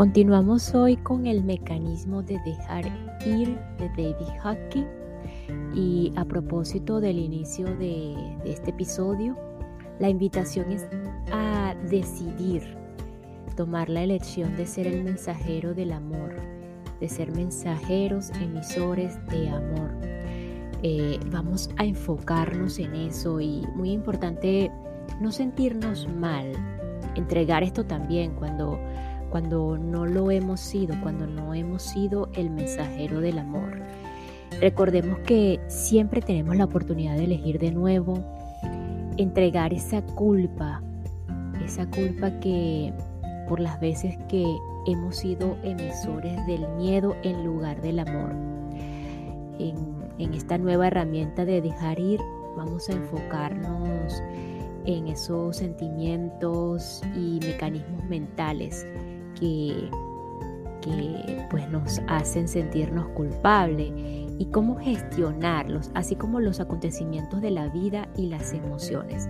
Continuamos hoy con el mecanismo de dejar ir de David Huckey y a propósito del inicio de, de este episodio, la invitación es a decidir tomar la elección de ser el mensajero del amor, de ser mensajeros emisores de amor. Eh, vamos a enfocarnos en eso y muy importante no sentirnos mal, entregar esto también cuando cuando no lo hemos sido, cuando no hemos sido el mensajero del amor. Recordemos que siempre tenemos la oportunidad de elegir de nuevo, entregar esa culpa, esa culpa que por las veces que hemos sido emisores del miedo en lugar del amor. En esta nueva herramienta de dejar ir, vamos a enfocarnos en esos sentimientos y mecanismos mentales que, pues nos hacen sentirnos culpables y cómo gestionarlos, así como los acontecimientos de la vida y las emociones.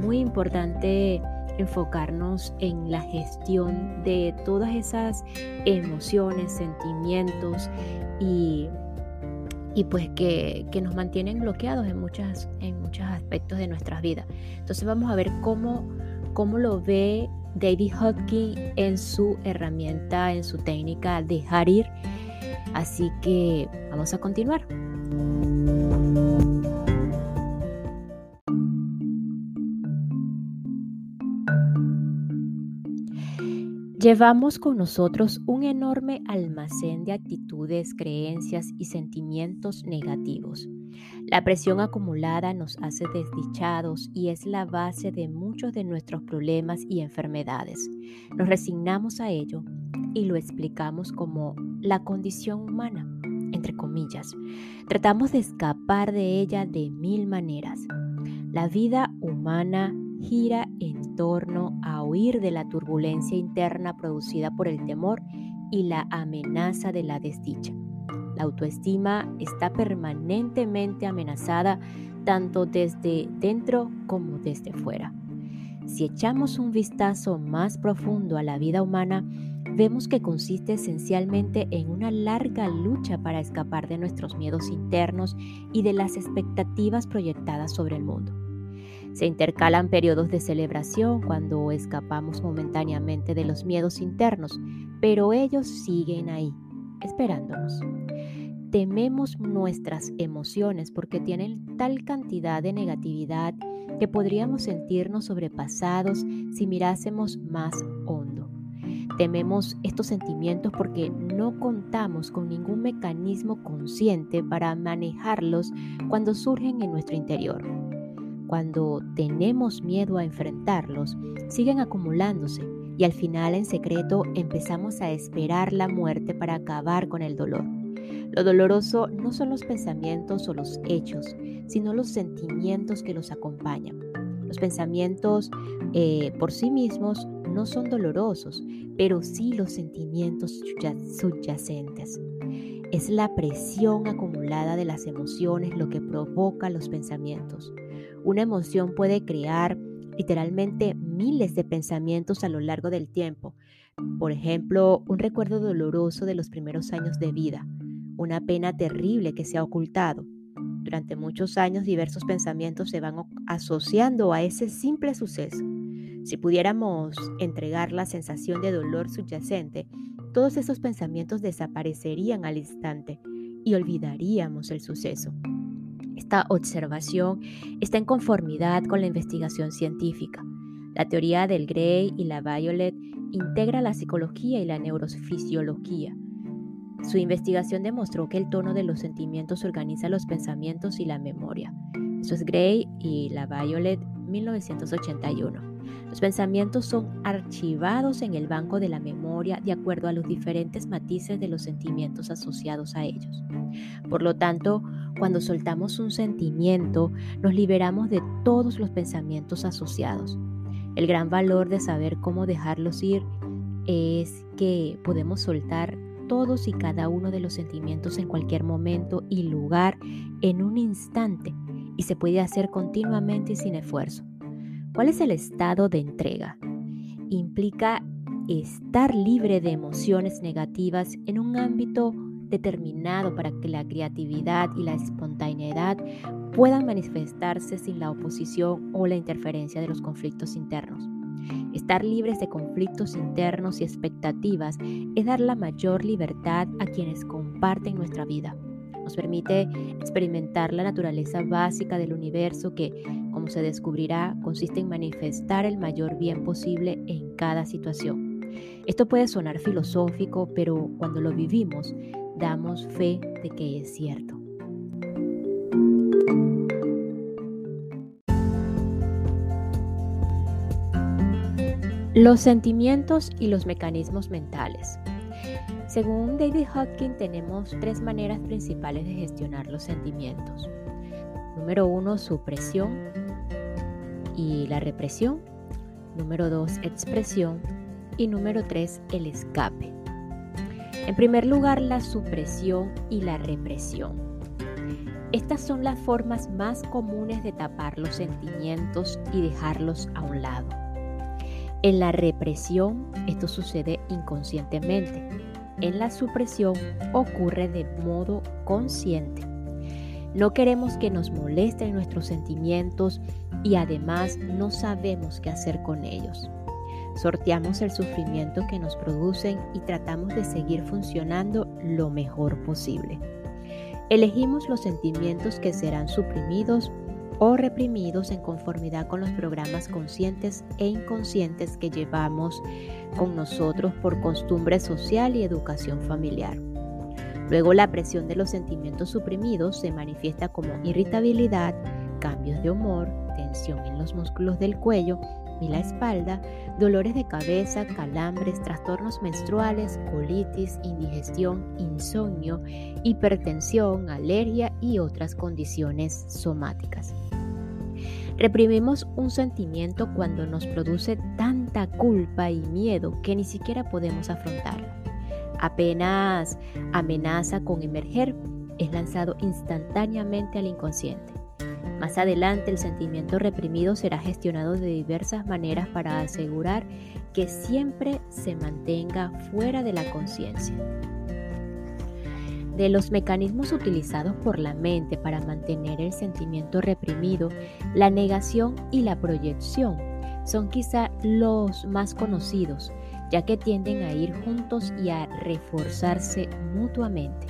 Muy importante enfocarnos en la gestión de todas esas emociones, sentimientos y, y pues que, que, nos mantienen bloqueados en, muchas, en muchos aspectos de nuestras vidas. Entonces vamos a ver cómo, cómo lo ve David Hodgkin en su herramienta, en su técnica dejar ir. Así que vamos a continuar. Llevamos con nosotros un enorme almacén de actitudes, creencias y sentimientos negativos. La presión acumulada nos hace desdichados y es la base de muchos de nuestros problemas y enfermedades. Nos resignamos a ello y lo explicamos como la condición humana, entre comillas. Tratamos de escapar de ella de mil maneras. La vida humana gira en torno a huir de la turbulencia interna producida por el temor y la amenaza de la desdicha. La autoestima está permanentemente amenazada tanto desde dentro como desde fuera. Si echamos un vistazo más profundo a la vida humana, vemos que consiste esencialmente en una larga lucha para escapar de nuestros miedos internos y de las expectativas proyectadas sobre el mundo. Se intercalan periodos de celebración cuando escapamos momentáneamente de los miedos internos, pero ellos siguen ahí, esperándonos. Tememos nuestras emociones porque tienen tal cantidad de negatividad que podríamos sentirnos sobrepasados si mirásemos más hondo. Tememos estos sentimientos porque no contamos con ningún mecanismo consciente para manejarlos cuando surgen en nuestro interior. Cuando tenemos miedo a enfrentarlos, siguen acumulándose y al final en secreto empezamos a esperar la muerte para acabar con el dolor. Lo doloroso no son los pensamientos o los hechos, sino los sentimientos que los acompañan. Los pensamientos eh, por sí mismos no son dolorosos, pero sí los sentimientos subyacentes. Es la presión acumulada de las emociones lo que provoca los pensamientos. Una emoción puede crear literalmente miles de pensamientos a lo largo del tiempo. Por ejemplo, un recuerdo doloroso de los primeros años de vida, una pena terrible que se ha ocultado. Durante muchos años diversos pensamientos se van asociando a ese simple suceso. Si pudiéramos entregar la sensación de dolor subyacente, todos esos pensamientos desaparecerían al instante y olvidaríamos el suceso. Esta observación está en conformidad con la investigación científica. La teoría del Gray y la Violet integra la psicología y la neurofisiología. Su investigación demostró que el tono de los sentimientos organiza los pensamientos y la memoria. Eso es Gray y la Violet 1981. Los pensamientos son archivados en el banco de la memoria de acuerdo a los diferentes matices de los sentimientos asociados a ellos. Por lo tanto, cuando soltamos un sentimiento, nos liberamos de todos los pensamientos asociados. El gran valor de saber cómo dejarlos ir es que podemos soltar todos y cada uno de los sentimientos en cualquier momento y lugar en un instante y se puede hacer continuamente y sin esfuerzo. ¿Cuál es el estado de entrega? Implica estar libre de emociones negativas en un ámbito determinado para que la creatividad y la espontaneidad puedan manifestarse sin la oposición o la interferencia de los conflictos internos. Estar libres de conflictos internos y expectativas es dar la mayor libertad a quienes comparten nuestra vida. Nos permite experimentar la naturaleza básica del universo que, como se descubrirá, consiste en manifestar el mayor bien posible en cada situación. Esto puede sonar filosófico, pero cuando lo vivimos, damos fe de que es cierto. Los sentimientos y los mecanismos mentales. Según David Hodgkin, tenemos tres maneras principales de gestionar los sentimientos. Número uno, supresión y la represión. Número dos, expresión. Y número tres, el escape. En primer lugar, la supresión y la represión. Estas son las formas más comunes de tapar los sentimientos y dejarlos a un lado. En la represión esto sucede inconscientemente en la supresión ocurre de modo consciente. No queremos que nos molesten nuestros sentimientos y además no sabemos qué hacer con ellos. Sorteamos el sufrimiento que nos producen y tratamos de seguir funcionando lo mejor posible. Elegimos los sentimientos que serán suprimidos o reprimidos en conformidad con los programas conscientes e inconscientes que llevamos con nosotros por costumbre social y educación familiar. Luego la presión de los sentimientos suprimidos se manifiesta como irritabilidad, cambios de humor, tensión en los músculos del cuello y la espalda, dolores de cabeza, calambres, trastornos menstruales, colitis, indigestión, insomnio, hipertensión, alergia y otras condiciones somáticas. Reprimimos un sentimiento cuando nos produce tanta culpa y miedo que ni siquiera podemos afrontarlo. Apenas amenaza con emerger, es lanzado instantáneamente al inconsciente. Más adelante el sentimiento reprimido será gestionado de diversas maneras para asegurar que siempre se mantenga fuera de la conciencia de los mecanismos utilizados por la mente para mantener el sentimiento reprimido, la negación y la proyección son quizá los más conocidos, ya que tienden a ir juntos y a reforzarse mutuamente.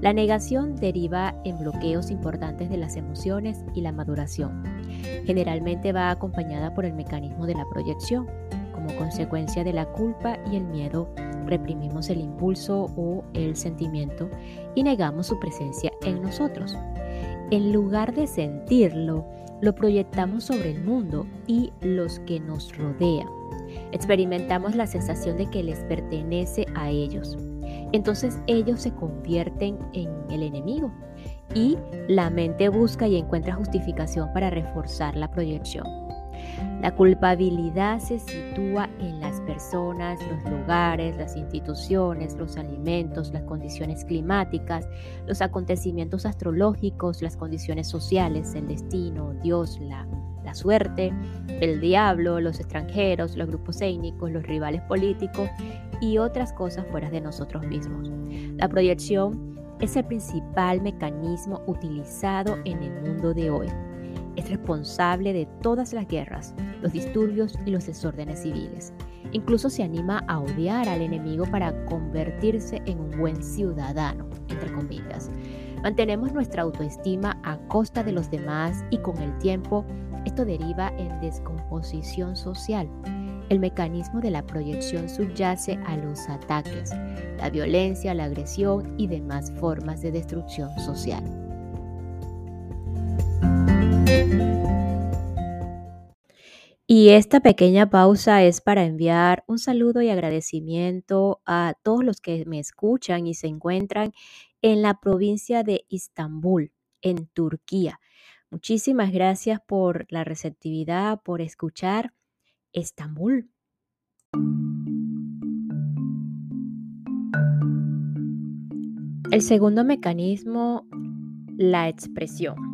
La negación deriva en bloqueos importantes de las emociones y la maduración. Generalmente va acompañada por el mecanismo de la proyección, como consecuencia de la culpa y el miedo reprimimos el impulso o el sentimiento y negamos su presencia en nosotros. En lugar de sentirlo, lo proyectamos sobre el mundo y los que nos rodean. Experimentamos la sensación de que les pertenece a ellos. Entonces ellos se convierten en el enemigo y la mente busca y encuentra justificación para reforzar la proyección. La culpabilidad se sitúa en las personas, los lugares, las instituciones, los alimentos, las condiciones climáticas, los acontecimientos astrológicos, las condiciones sociales, el destino, Dios, la, suerte, el diablo, los extranjeros, los grupos étnicos, los rivales políticos y otras cosas fuera de nosotros mismos. La proyección es el principal mecanismo utilizado en el mundo de hoy es responsable de todas las guerras, los disturbios y los desórdenes civiles. Incluso se anima a odiar al enemigo para convertirse en un buen ciudadano, entre comillas. Mantenemos nuestra autoestima a costa de los demás y con el tiempo esto deriva en descomposición social. El mecanismo de la proyección subyace a los ataques, la violencia, la agresión y demás formas de destrucción social. Y esta pequeña pausa es para enviar un saludo y agradecimiento a todos los que me escuchan y se encuentran en la provincia de Istambul, en Turquía. Muchísimas gracias por la receptividad, por escuchar Estambul. El segundo mecanismo, la expresión.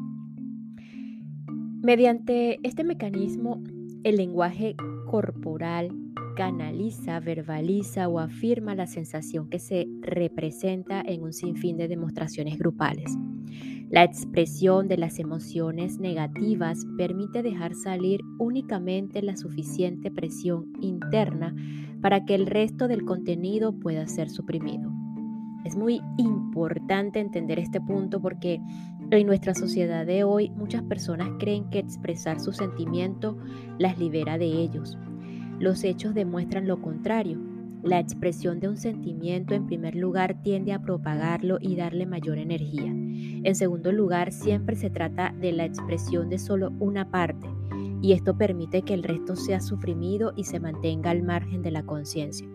Mediante este mecanismo, el lenguaje corporal canaliza, verbaliza o afirma la sensación que se representa en un sinfín de demostraciones grupales. La expresión de las emociones negativas permite dejar salir únicamente la suficiente presión interna para que el resto del contenido pueda ser suprimido. Es muy importante entender este punto porque en nuestra sociedad de hoy muchas personas creen que expresar su sentimiento las libera de ellos. Los hechos demuestran lo contrario. La expresión de un sentimiento en primer lugar tiende a propagarlo y darle mayor energía. En segundo lugar, siempre se trata de la expresión de solo una parte y esto permite que el resto sea suprimido y se mantenga al margen de la conciencia.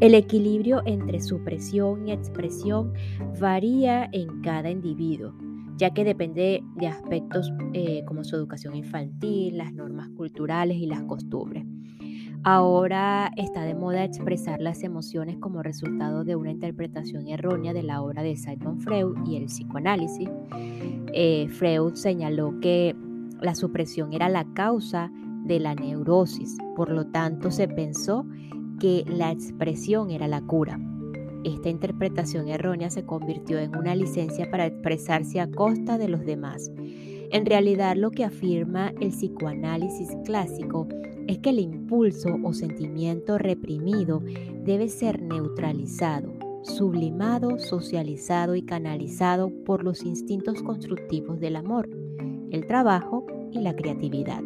El equilibrio entre supresión y expresión varía en cada individuo ya que depende de aspectos eh, como su educación infantil, las normas culturales y las costumbres. Ahora está de moda expresar las emociones como resultado de una interpretación errónea de la obra de Sigmund Freud y el psicoanálisis. Eh, Freud señaló que la supresión era la causa de la neurosis, por lo tanto se pensó que la expresión era la cura. Esta interpretación errónea se convirtió en una licencia para expresarse a costa de los demás. En realidad lo que afirma el psicoanálisis clásico es que el impulso o sentimiento reprimido debe ser neutralizado, sublimado, socializado y canalizado por los instintos constructivos del amor, el trabajo y la creatividad.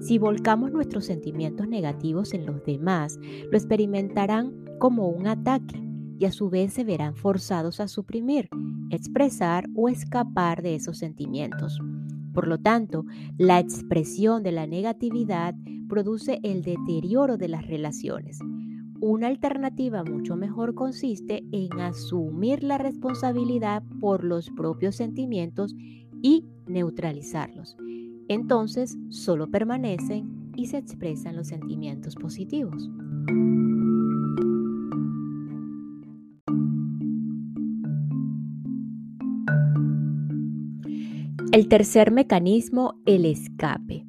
Si volcamos nuestros sentimientos negativos en los demás, lo experimentarán como un ataque y a su vez se verán forzados a suprimir, expresar o escapar de esos sentimientos. Por lo tanto, la expresión de la negatividad produce el deterioro de las relaciones. Una alternativa mucho mejor consiste en asumir la responsabilidad por los propios sentimientos y neutralizarlos. Entonces, solo permanecen y se expresan los sentimientos positivos. El tercer mecanismo, el escape.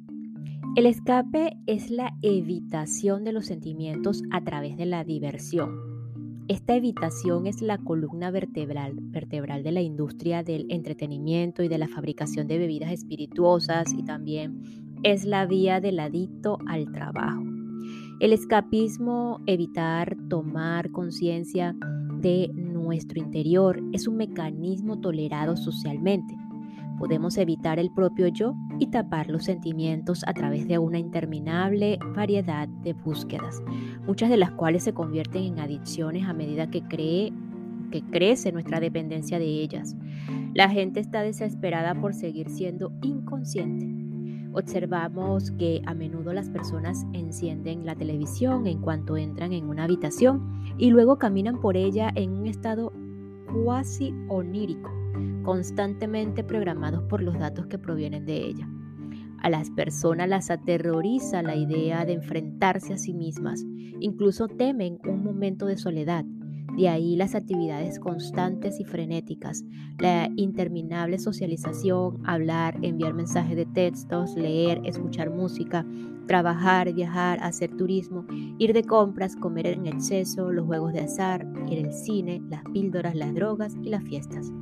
El escape es la evitación de los sentimientos a través de la diversión. Esta evitación es la columna vertebral, vertebral de la industria del entretenimiento y de la fabricación de bebidas espirituosas y también es la vía del adicto al trabajo. El escapismo, evitar tomar conciencia de nuestro interior, es un mecanismo tolerado socialmente Podemos evitar el propio yo y tapar los sentimientos a través de una interminable variedad de búsquedas, muchas de las cuales se convierten en adicciones a medida que, crece nuestra dependencia de ellas. La gente está desesperada por seguir siendo inconsciente. Observamos que a menudo las personas encienden la televisión en cuanto entran en una habitación y luego caminan por ella en un estado cuasi onírico constantemente programados por los datos que provienen de ella. A las personas las aterroriza la idea de enfrentarse a sí mismas, incluso temen un momento de soledad. De ahí las actividades constantes y frenéticas, la interminable socialización, hablar, enviar mensajes de textos, leer, escuchar música, trabajar, viajar, hacer turismo, ir de compras, comer en exceso, los juegos de azar, ir al cine, las píldoras, las drogas y las fiestas.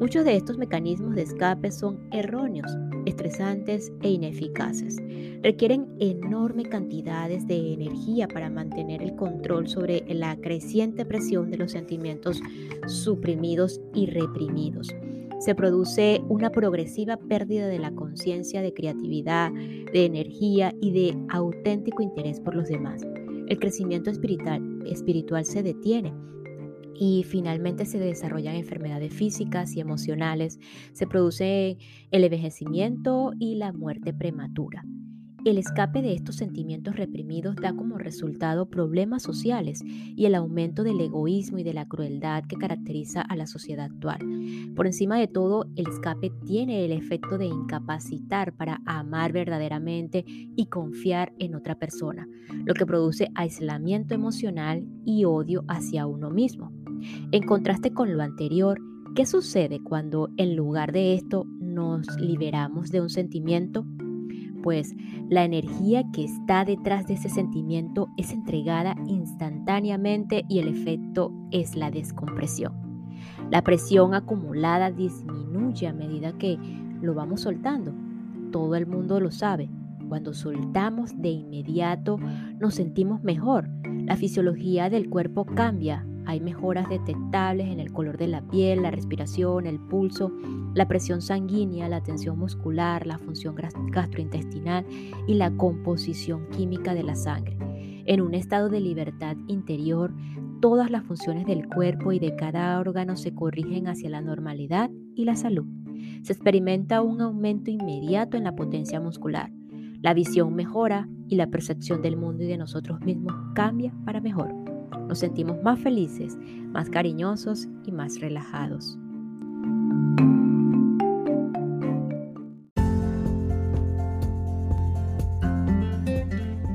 Muchos de estos mecanismos de escape son erróneos, estresantes e ineficaces. Requieren enormes cantidades de energía para mantener el control sobre la creciente presión de los sentimientos suprimidos y reprimidos. Se produce una progresiva pérdida de la conciencia de creatividad, de energía y de auténtico interés por los demás. El crecimiento espiritual, espiritual se detiene y finalmente se desarrollan enfermedades físicas y emocionales, se produce el envejecimiento y la muerte prematura. El escape de estos sentimientos reprimidos da como resultado problemas sociales y el aumento del egoísmo y de la crueldad que caracteriza a la sociedad actual. Por encima de todo, el escape tiene el efecto de incapacitar para amar verdaderamente y confiar en otra persona, lo que produce aislamiento emocional y odio hacia uno mismo. En contraste con lo anterior, ¿qué sucede cuando en lugar de esto nos liberamos de un sentimiento? pues la energía que está detrás de ese sentimiento es entregada instantáneamente y el efecto es la descompresión. La presión acumulada disminuye a medida que lo vamos soltando. Todo el mundo lo sabe. Cuando soltamos de inmediato nos sentimos mejor. La fisiología del cuerpo cambia, hay mejoras detectables en el color de la piel, la respiración, el pulso, la presión sanguínea, la tensión muscular, la función gastrointestinal y la composición química de la sangre. En un estado de libertad interior, todas las funciones del cuerpo y de cada órgano se corrigen hacia la normalidad y la salud. Se experimenta un aumento inmediato en la potencia muscular. La visión mejora y la percepción del mundo y de nosotros mismos cambia para mejor nos sentimos más felices, más cariñosos y más relajados.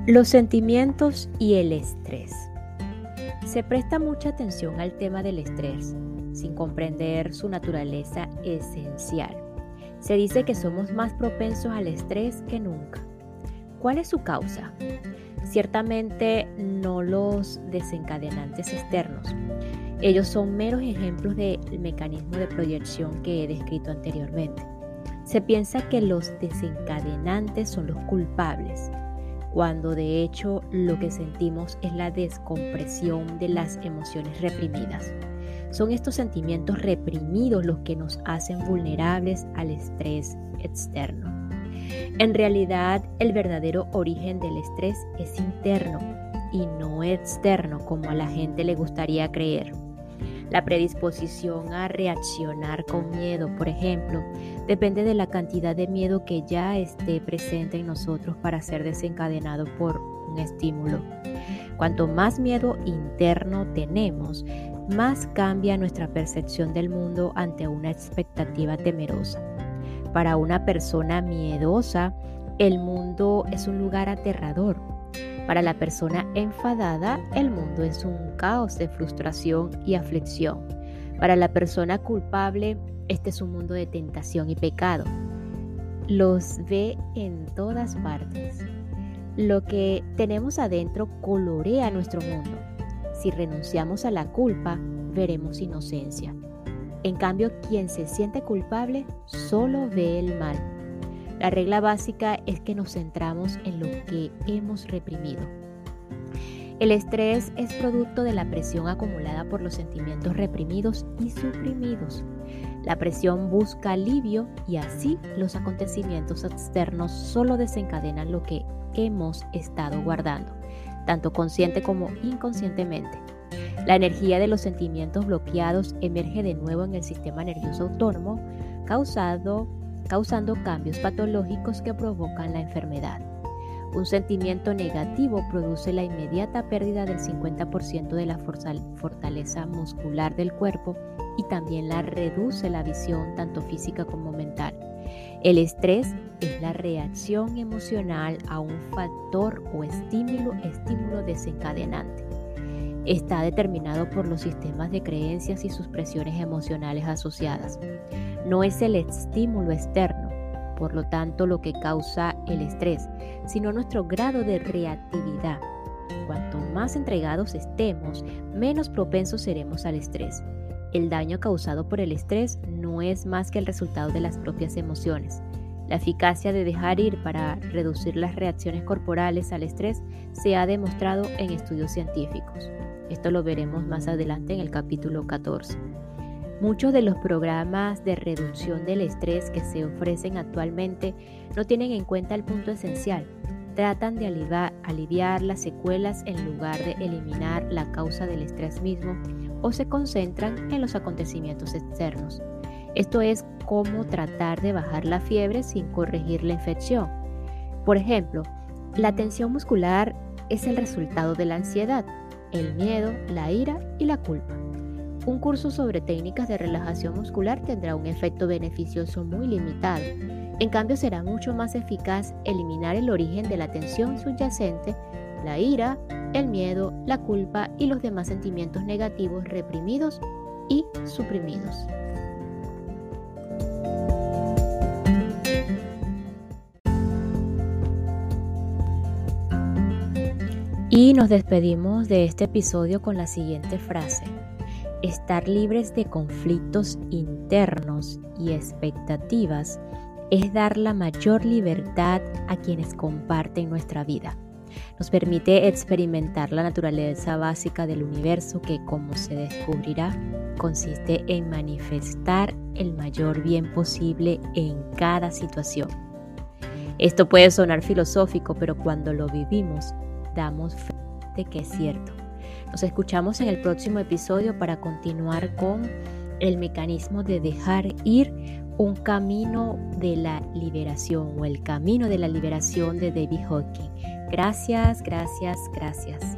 Los sentimientos y el estrés. Se presta mucha atención al tema del estrés, sin comprender su naturaleza esencial. Se dice que somos más propensos al estrés que nunca. ¿Cuál es su causa? Ciertamente no los desencadenantes externos. Ellos son meros ejemplos del mecanismo de proyección que he descrito anteriormente. Se piensa que los desencadenantes son los culpables, cuando de hecho lo que sentimos es la descompresión de las emociones reprimidas. Son estos sentimientos reprimidos los que nos hacen vulnerables al estrés externo. En realidad, el verdadero origen del estrés es interno y no externo como a la gente le gustaría creer. La predisposición a reaccionar con miedo, por ejemplo, depende de la cantidad de miedo que ya esté presente en nosotros para ser desencadenado por un estímulo. Cuanto más miedo interno tenemos, más cambia nuestra percepción del mundo ante una expectativa temerosa. Para una persona miedosa, el mundo es un lugar aterrador. Para la persona enfadada, el mundo es un caos de frustración y aflicción. Para la persona culpable, este es un mundo de tentación y pecado. Los ve en todas partes. Lo que tenemos adentro colorea nuestro mundo. Si renunciamos a la culpa, veremos inocencia. En cambio, quien se siente culpable solo ve el mal. La regla básica es que nos centramos en lo que hemos reprimido. El estrés es producto de la presión acumulada por los sentimientos reprimidos y suprimidos. La presión busca alivio y así los acontecimientos externos solo desencadenan lo que hemos estado guardando, tanto consciente como inconscientemente. La energía de los sentimientos bloqueados emerge de nuevo en el sistema nervioso autónomo, causando cambios patológicos que provocan la enfermedad. Un sentimiento negativo produce la inmediata pérdida del 50% de la fortaleza muscular del cuerpo y también la reduce la visión tanto física como mental. El estrés es la reacción emocional a un factor o estímulo, estímulo desencadenante está determinado por los sistemas de creencias y sus presiones emocionales asociadas. No es el estímulo externo, por lo tanto, lo que causa el estrés, sino nuestro grado de reactividad. Cuanto más entregados estemos, menos propensos seremos al estrés. El daño causado por el estrés no es más que el resultado de las propias emociones. La eficacia de dejar ir para reducir las reacciones corporales al estrés se ha demostrado en estudios científicos. Esto lo veremos más adelante en el capítulo 14. Muchos de los programas de reducción del estrés que se ofrecen actualmente no tienen en cuenta el punto esencial. Tratan de aliviar, aliviar las secuelas en lugar de eliminar la causa del estrés mismo o se concentran en los acontecimientos externos. Esto es cómo tratar de bajar la fiebre sin corregir la infección. Por ejemplo, la tensión muscular es el resultado de la ansiedad, el miedo, la ira y la culpa. Un curso sobre técnicas de relajación muscular tendrá un efecto beneficioso muy limitado. En cambio, será mucho más eficaz eliminar el origen de la tensión subyacente, la ira, el miedo, la culpa y los demás sentimientos negativos reprimidos y suprimidos. Y nos despedimos de este episodio con la siguiente frase. Estar libres de conflictos internos y expectativas es dar la mayor libertad a quienes comparten nuestra vida. Nos permite experimentar la naturaleza básica del universo que, como se descubrirá, consiste en manifestar el mayor bien posible en cada situación. Esto puede sonar filosófico, pero cuando lo vivimos, damos fe de que es cierto. Nos escuchamos en el próximo episodio para continuar con el mecanismo de dejar ir un camino de la liberación o el camino de la liberación de David Hawking. Gracias, gracias, gracias.